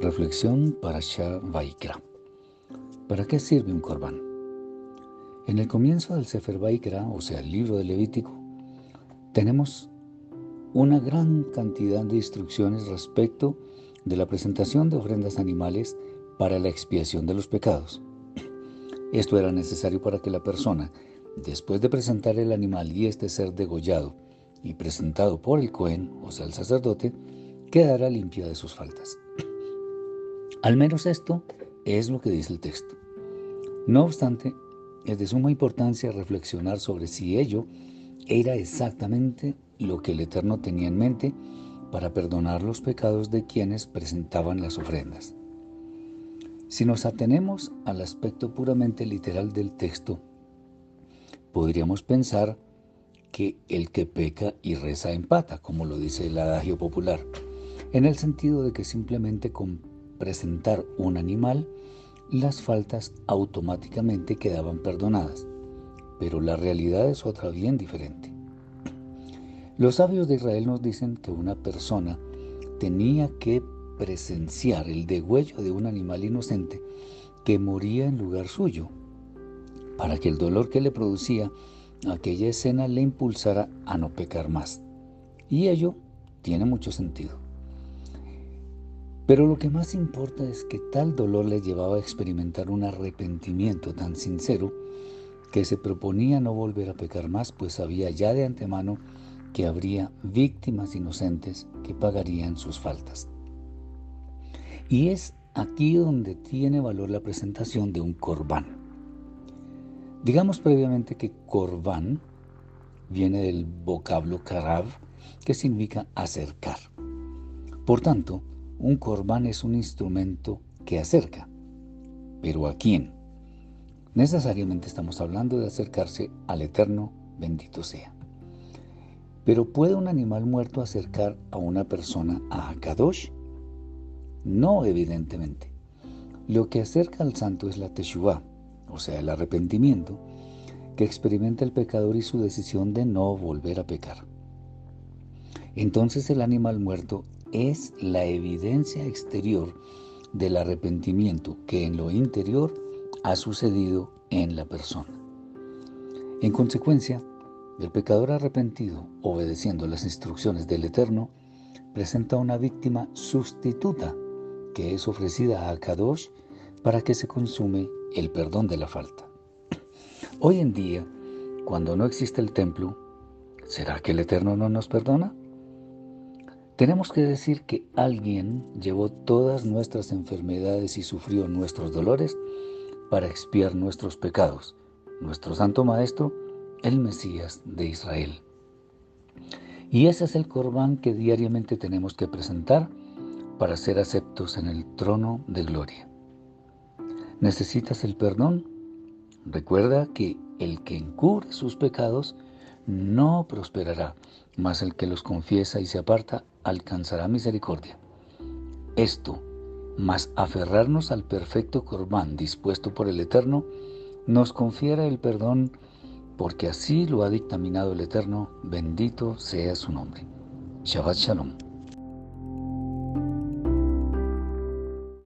Reflexión para Shah Vaikra. ¿Para qué sirve un corbán? En el comienzo del Sefer Vaikra, o sea, el libro de Levítico, tenemos una gran cantidad de instrucciones respecto de la presentación de ofrendas animales para la expiación de los pecados. Esto era necesario para que la persona, después de presentar el animal y este ser degollado y presentado por el Cohen, o sea, el sacerdote, quedara limpia de sus faltas. Al menos esto es lo que dice el texto. No obstante, es de suma importancia reflexionar sobre si ello era exactamente lo que el Eterno tenía en mente para perdonar los pecados de quienes presentaban las ofrendas. Si nos atenemos al aspecto puramente literal del texto, podríamos pensar que el que peca y reza empata, como lo dice el adagio popular, en el sentido de que simplemente presentar un animal, las faltas automáticamente quedaban perdonadas. Pero la realidad es otra bien diferente. Los sabios de Israel nos dicen que una persona tenía que presenciar el degüello de un animal inocente que moría en lugar suyo, para que el dolor que le producía aquella escena le impulsara a no pecar más. Y ello tiene mucho sentido. Pero lo que más importa es que tal dolor le llevaba a experimentar un arrepentimiento tan sincero que se proponía no volver a pecar más, pues sabía ya de antemano que habría víctimas inocentes que pagarían sus faltas. Y es aquí donde tiene valor la presentación de un corbán. Digamos previamente que corbán viene del vocablo karab, que significa acercar. Por tanto, un corbán es un instrumento que acerca. ¿Pero a quién? Necesariamente estamos hablando de acercarse al Eterno, bendito sea. Pero ¿puede un animal muerto acercar a una persona a Kadosh? No, evidentemente. Lo que acerca al santo es la Teshuvah, o sea, el arrepentimiento, que experimenta el pecador y su decisión de no volver a pecar. Entonces el animal muerto es la evidencia exterior del arrepentimiento que en lo interior ha sucedido en la persona. En consecuencia, el pecador arrepentido, obedeciendo las instrucciones del Eterno, presenta una víctima sustituta que es ofrecida a Kadosh para que se consume el perdón de la falta. Hoy en día, cuando no existe el templo, ¿será que el Eterno no nos perdona? Tenemos que decir que alguien llevó todas nuestras enfermedades y sufrió nuestros dolores para expiar nuestros pecados, nuestro Santo Maestro, el Mesías de Israel. Y ese es el corbán que diariamente tenemos que presentar para ser aceptos en el trono de gloria. ¿Necesitas el perdón? Recuerda que el que encubre sus pecados no prosperará, mas el que los confiesa y se aparta alcanzará misericordia. Esto, más aferrarnos al perfecto corbán dispuesto por el Eterno, nos confiera el perdón, porque así lo ha dictaminado el Eterno, bendito sea su nombre. Shabbat Shalom.